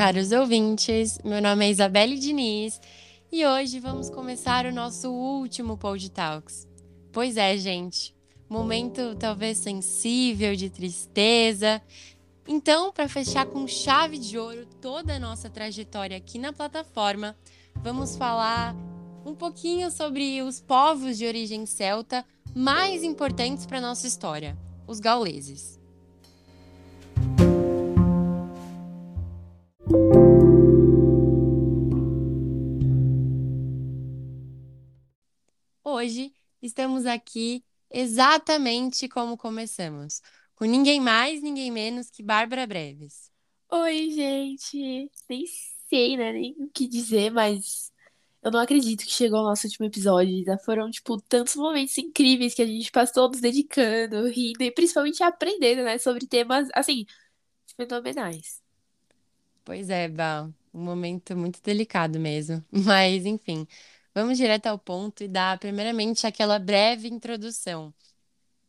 caros ouvintes. Meu nome é Isabelle Diniz e hoje vamos começar o nosso último Pod Talks. Pois é, gente, momento talvez sensível de tristeza. Então, para fechar com chave de ouro toda a nossa trajetória aqui na plataforma, vamos falar um pouquinho sobre os povos de origem celta mais importantes para nossa história, os gauleses. Hoje estamos aqui exatamente como começamos, com ninguém mais, ninguém menos que Bárbara Breves. Oi, gente. Nem sei, né, nem o que dizer, mas eu não acredito que chegou o nosso último episódio. Já foram, tipo, tantos momentos incríveis que a gente passou nos dedicando, rindo e principalmente aprendendo, né, sobre temas, assim, fenomenais. Pois é, Bal, um momento muito delicado mesmo. Mas, enfim, vamos direto ao ponto e dar, primeiramente, aquela breve introdução.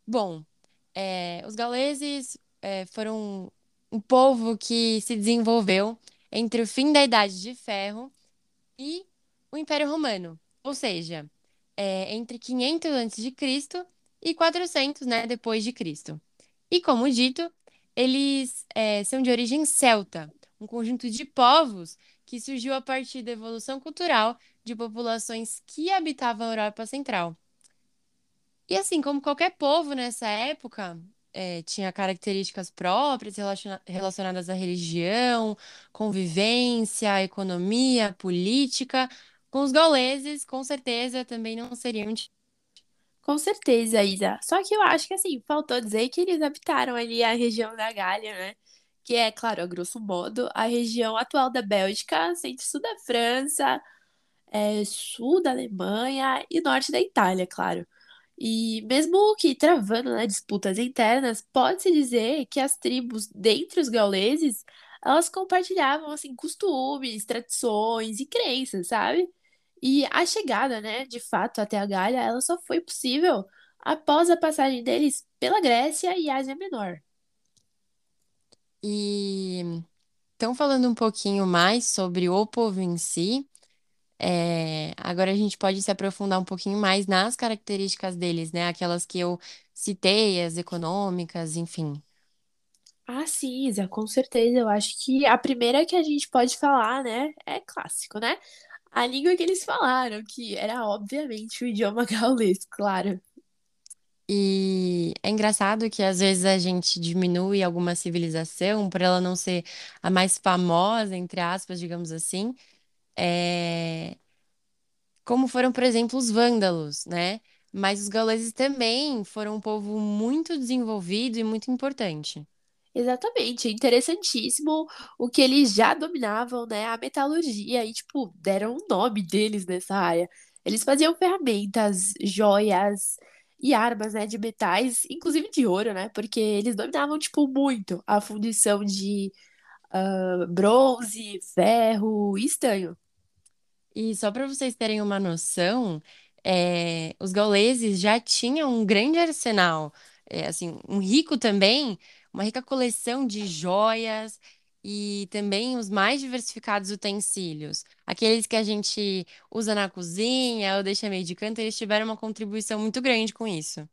Bom, é, os gauleses é, foram um povo que se desenvolveu entre o fim da Idade de Ferro e o Império Romano, ou seja, é, entre 500 a.C. e 400, né, depois de Cristo. E como dito, eles é, são de origem celta, um conjunto de povos que surgiu a partir da evolução cultural de populações que habitavam a Europa Central. E assim, como qualquer povo nessa época, é, tinha características próprias relaciona- relacionadas à religião, convivência, economia, política. Com os gauleses, com certeza, também não seriam. Com certeza, Isa. Só que eu acho que, assim, faltou dizer que eles habitaram ali a região da Gália, né? Que é, claro, a grosso modo, a região atual da Bélgica, centro-sul da França, é, sul da Alemanha e norte da Itália, claro. E mesmo que travando, né, disputas internas, pode-se dizer que as tribos dentre os gauleses, elas compartilhavam assim costumes, tradições e crenças, sabe? E a chegada, né, de fato até a Gália, ela só foi possível após a passagem deles pela Grécia e Ásia Menor. E então, falando um pouquinho mais sobre o povo em si, é, agora a gente pode se aprofundar um pouquinho mais nas características deles, né? Aquelas que eu citei, as econômicas, enfim. Ah, sim, Isa, com certeza. Eu acho que a primeira que a gente pode falar, né, é clássico, né? A língua que eles falaram, que era obviamente o idioma gaulês, claro. E é engraçado que às vezes a gente diminui alguma civilização por ela não ser a mais famosa, entre aspas, digamos assim, é, como foram, por exemplo, os vândalos, né? Mas os gauleses também foram um povo muito desenvolvido e muito importante. Exatamente, é interessantíssimo o que eles já dominavam, né? A metalurgia e, tipo, deram o nome deles nessa área. Eles faziam ferramentas, joias e armas, né, de metais, inclusive de ouro, né? Porque eles dominavam, tipo, muito a fundição de ah, bronze, ferro e estanho. E só para vocês terem uma noção, é, os gauleses já tinham um grande arsenal, é, assim, um rico também, uma rica coleção de joias e também os mais diversificados utensílios. Aqueles que a gente usa na cozinha ou deixa meio de canto, eles tiveram uma contribuição muito grande com isso.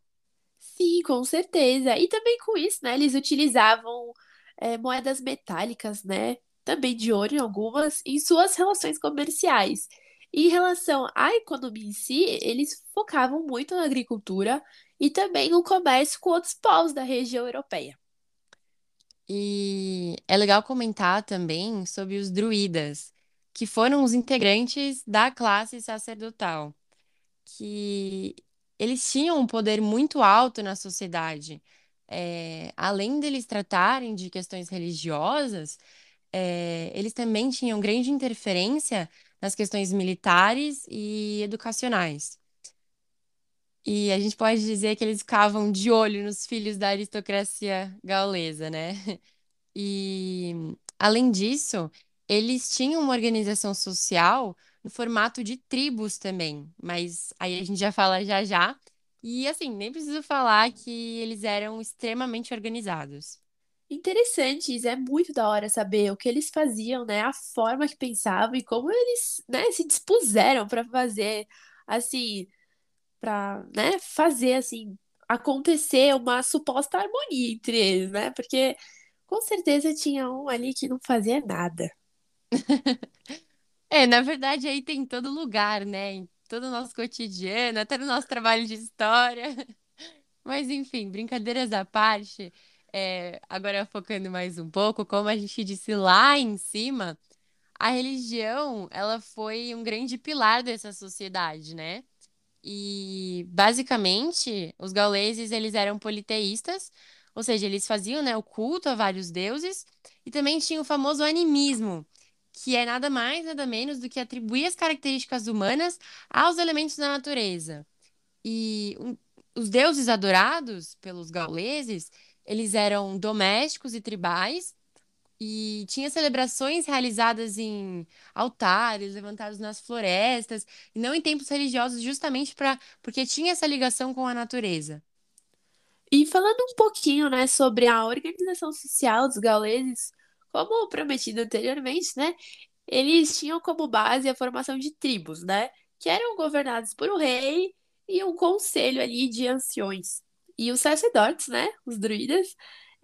Sim, com certeza. E também com isso, né? Eles utilizavam é, moedas metálicas, né? Também de ouro em algumas, em suas relações comerciais. Em relação à economia em si, eles focavam muito na agricultura e também no comércio com outros povos da região europeia. E é legal comentar também sobre os druidas, que foram os integrantes da classe sacerdotal. que eles tinham um poder muito alto na sociedade. É, além deles tratarem de questões religiosas, é, eles também tinham grande interferência nas questões militares e educacionais. E a gente pode dizer que eles ficavam de olho nos filhos da aristocracia gaulesa, né? E, além disso, eles tinham uma organização social no formato de tribos também, mas aí a gente já fala já já. E, assim, nem preciso falar que eles eram extremamente organizados. Interessante, isso é muito da hora saber o que eles faziam, né? A forma que pensavam e como eles, né, se dispuseram para fazer assim, para, né, fazer assim acontecer uma suposta harmonia entre eles, né? Porque com certeza tinha um ali que não fazia nada. É, na verdade, aí tem em todo lugar, né? Todo o nosso cotidiano, até no nosso trabalho de história. Mas, enfim, brincadeiras à parte, é, agora focando mais um pouco, como a gente disse lá em cima, a religião, ela foi um grande pilar dessa sociedade, né? E basicamente, os gauleses eles eram politeístas, ou seja, eles faziam, né, o culto a vários deuses e também tinha o famoso animismo, que é nada mais, nada menos do que atribuir as características humanas aos elementos da natureza. E um- os deuses adorados pelos gauleses, eles eram domésticos e tribais, e tinha celebrações realizadas em altares, levantados nas florestas, e não em templos religiosos, justamente para porque tinha essa ligação com a natureza. E falando um pouquinho, né, sobre a organização social dos gauleses, como prometido anteriormente, né, eles tinham como base a formação de tribos, né, que eram governadas por um rei e um conselho ali de anciões. E os sacerdotes, né, os druidas,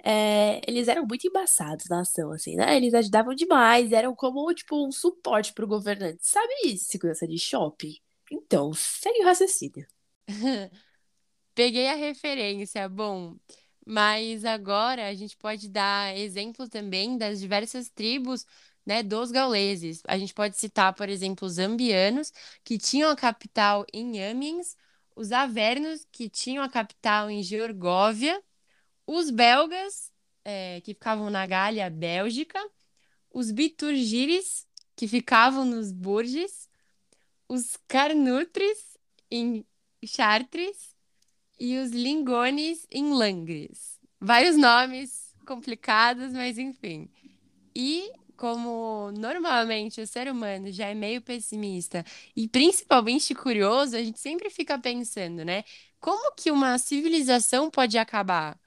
é, eles eram muito embaçados na ação, assim, né? Eles ajudavam demais, eram como, tipo, um suporte pro governante. Sabe segurança de shopping? Então, segue o raciocínio. Peguei a referência, bom, mas agora a gente pode dar exemplo também das diversas tribos, né, dos gauleses. A gente pode citar, por exemplo, os ambianos, que tinham a capital em Amiens, os avernos, que tinham a capital em Georgóvia, os belgas, eh, que ficavam na Gália, Bélgica, os biturgires, que ficavam nos Burges, os carnutres em Chartres e os lingones em Langres. Vários nomes complicados, mas enfim. E como normalmente o ser humano já é meio pessimista e principalmente curioso, a gente sempre fica pensando, né? Como que uma civilização pode acabar?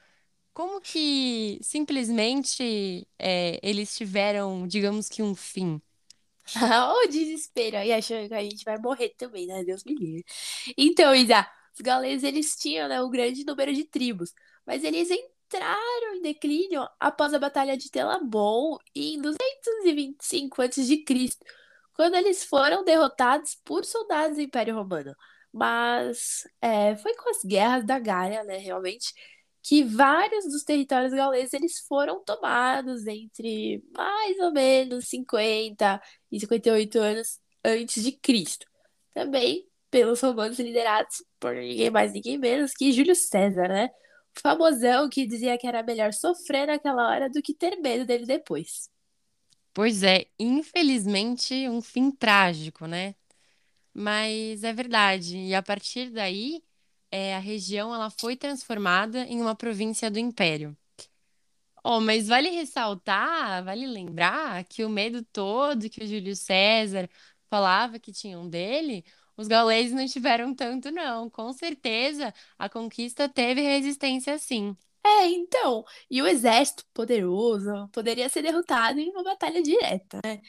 Como que simplesmente é, eles tiveram, digamos que um fim? O desespero aí, achando que a gente vai morrer também, né? Deus me livre. Então, Isa, os gauleses, eles tinham, né, um grande número de tribos, mas eles entraram em declínio após a Batalha de Telamon em 225 a.C., quando eles foram derrotados por soldados do Império Romano. Mas é, foi com as guerras da Gália, né, realmente, que vários dos territórios gauleses eles foram tomados entre mais ou menos 50 e 58 anos antes de Cristo. Também pelos romanos liderados por ninguém mais, ninguém menos que Júlio César, né? O famosão que dizia que era melhor sofrer naquela hora do que ter medo dele depois. Pois é, infelizmente um fim trágico, né? Mas é verdade. E a partir daí, é, a região ela foi transformada em uma província do Império. Oh, mas vale ressaltar, vale lembrar que o medo todo que o Júlio César falava que tinham dele, os gauleses não tiveram tanto, não. Com certeza, a conquista teve resistência, sim. É, então, e o exército poderoso poderia ser derrotado em uma batalha direta, né?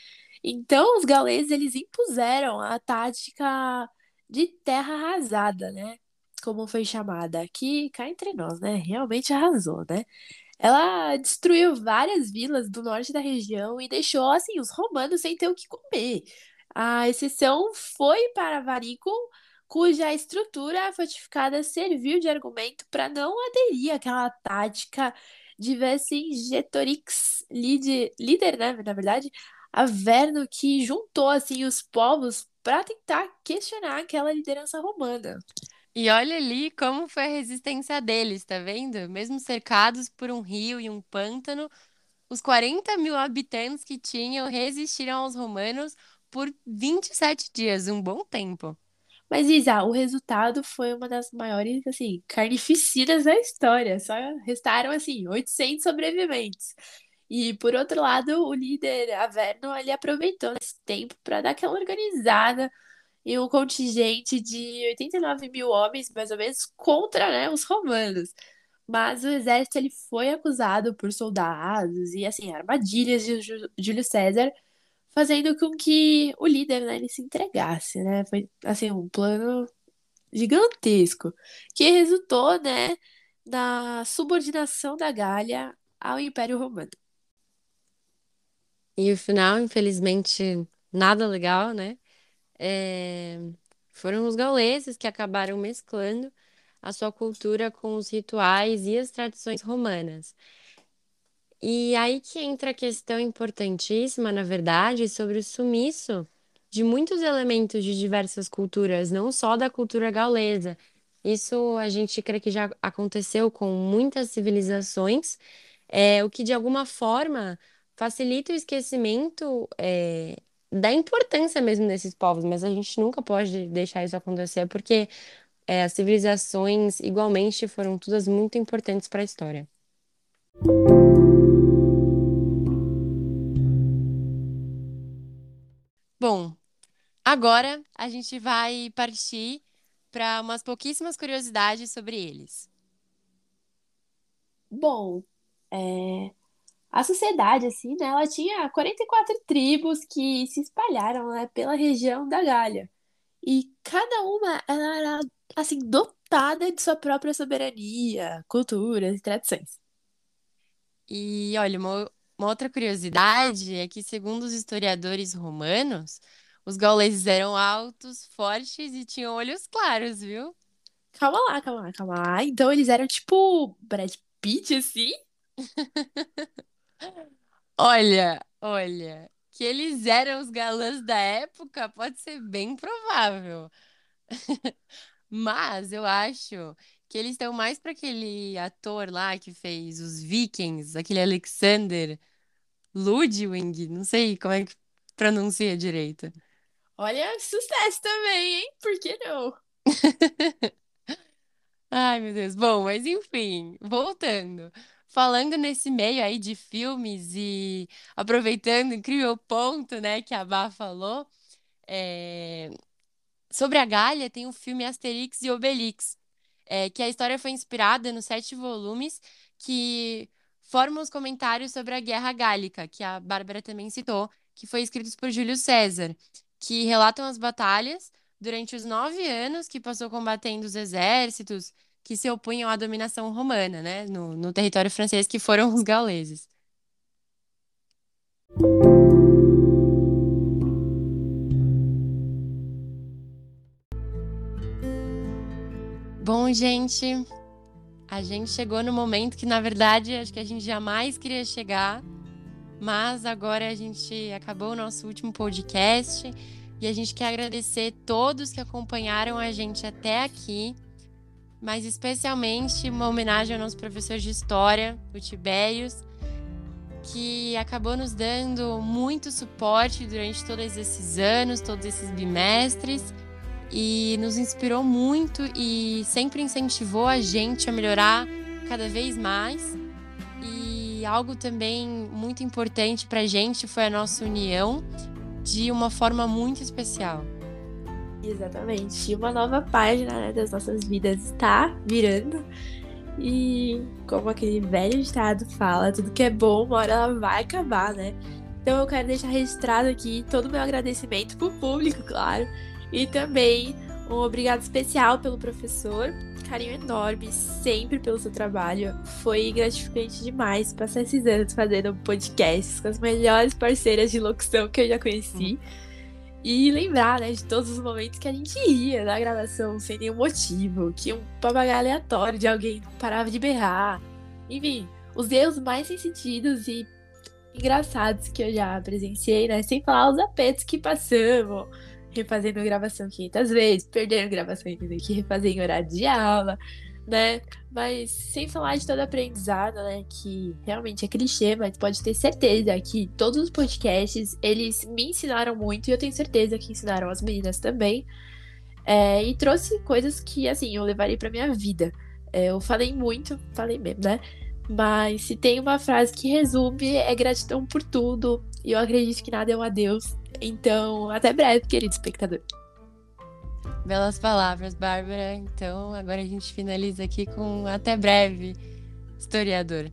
Então, os gauleses eles impuseram a tática de terra arrasada, né? Como foi chamada aqui, cá entre nós, né? Realmente arrasou, né? Ela destruiu várias vilas do norte da região e deixou assim os romanos sem ter o que comer. A exceção foi para Varicum, cuja estrutura fortificada serviu de argumento para não aderir àquela tática de Vercingetorix, líder, né, na verdade, Averno que juntou assim os povos para tentar questionar aquela liderança romana. E olha ali como foi a resistência deles, tá vendo? Mesmo cercados por um rio e um pântano, os 40 mil habitantes que tinham resistiram aos romanos por 27 dias, um bom tempo. Mas, Isa, o resultado foi uma das maiores, assim, carnificinas da história. Só restaram, assim, 800 sobreviventes. E, por outro lado, o líder Averno, ele aproveitou esse tempo para dar aquela organizada em um contingente de 89 mil homens, mais ou menos, contra, né, os romanos. Mas o exército ele foi acusado por soldados e assim armadilhas de Júlio César, fazendo com que o líder né, ele se entregasse, né? Foi assim um plano gigantesco que resultou, né, na subordinação da Gália ao Império Romano. E o final, infelizmente, nada legal, né? É... Foram os gauleses que acabaram mesclando a sua cultura com os rituais e as tradições romanas. E aí que entra a questão importantíssima, na verdade, sobre o sumiço de muitos elementos de diversas culturas, não só da cultura gaulesa. Isso a gente crê que já aconteceu com muitas civilizações, é, o que de alguma forma facilita o esquecimento é, da importância mesmo desses povos, mas a gente nunca pode deixar isso acontecer porque é, as civilizações igualmente foram todas muito importantes para a história. Agora a gente vai partir para umas pouquíssimas curiosidades sobre eles. Bom, é, a sociedade, assim, né, ela tinha 44 tribos que se espalharam, né, pela região da Gália. E cada uma, ela era, assim, dotada de sua própria soberania, culturas e tradições. E olha, uma, uma outra curiosidade é que, segundo os historiadores romanos, os gauleses eram altos, fortes e tinham olhos claros, viu? Calma lá, calma lá, calma lá. Então eles eram tipo Brad Pitt, assim? Olha, olha, que eles eram os galãs da época pode ser bem provável. Mas eu acho que eles estão mais para aquele ator lá que fez os Vikings, aquele Alexander Ludwig, não sei como é que pronuncia direito. Olha, sucesso também, hein? Por que não? Ai, meu Deus. Bom, mas enfim, voltando. Falando nesse meio aí de filmes e aproveitando incrível ponto, né, que a Bá falou, é, sobre a Gália tem o filme Asterix e Obelix, é, que a história foi inspirada nos sete volumes que formam os comentários sobre a Guerra Gálica, que a Bárbara também citou, que foi escritos por Júlio César, que relatam as batalhas durante os nove anos que passou combatendo os exércitos que se opunham à dominação romana, né, no, no território francês, que foram os gauleses. Bom, gente, a gente chegou no momento que, na verdade, acho que a gente jamais queria chegar, mas agora a gente acabou o nosso último podcast e a gente quer agradecer todos que acompanharam a gente até aqui mas especialmente uma homenagem ao nosso professor de história, o Tibérios, que acabou nos dando muito suporte durante todos esses anos, todos esses bimestres, e nos inspirou muito e sempre incentivou a gente a melhorar cada vez mais. Algo também muito importante para a gente foi a nossa união de uma forma muito especial. Exatamente. Uma nova página né, das nossas vidas está virando. E como aquele velho ditado fala, tudo que é bom, uma hora ela vai acabar, né? Então eu quero deixar registrado aqui todo o meu agradecimento pro público, claro. E também um obrigado especial pelo professor. Carinho enorme sempre pelo seu trabalho. Foi gratificante demais passar esses anos fazendo podcasts com as melhores parceiras de locução que eu já conheci. Uhum. E lembrar, né, de todos os momentos que a gente ia na gravação sem nenhum motivo, que um papagaio aleatório de alguém parava de berrar. Enfim, os erros mais sentidos e engraçados que eu já presenciei, né? Sem falar os apetos que passamos, refazendo gravação 500 vezes, perdendo gravação que refazer em horário de aula, né? Mas sem falar de todo aprendizado, né? Que realmente é clichê, mas pode ter certeza que todos os podcasts, eles me ensinaram muito e eu tenho certeza que ensinaram as meninas também. É, e trouxe coisas que, assim, eu levaria pra minha vida. É, eu falei muito, falei mesmo, né? Mas se tem uma frase que resume, é gratidão por tudo. E eu acredito que nada é um adeus. Então, até breve, querido espectador. Belas palavras, Bárbara. Então, agora a gente finaliza aqui com até breve, historiador.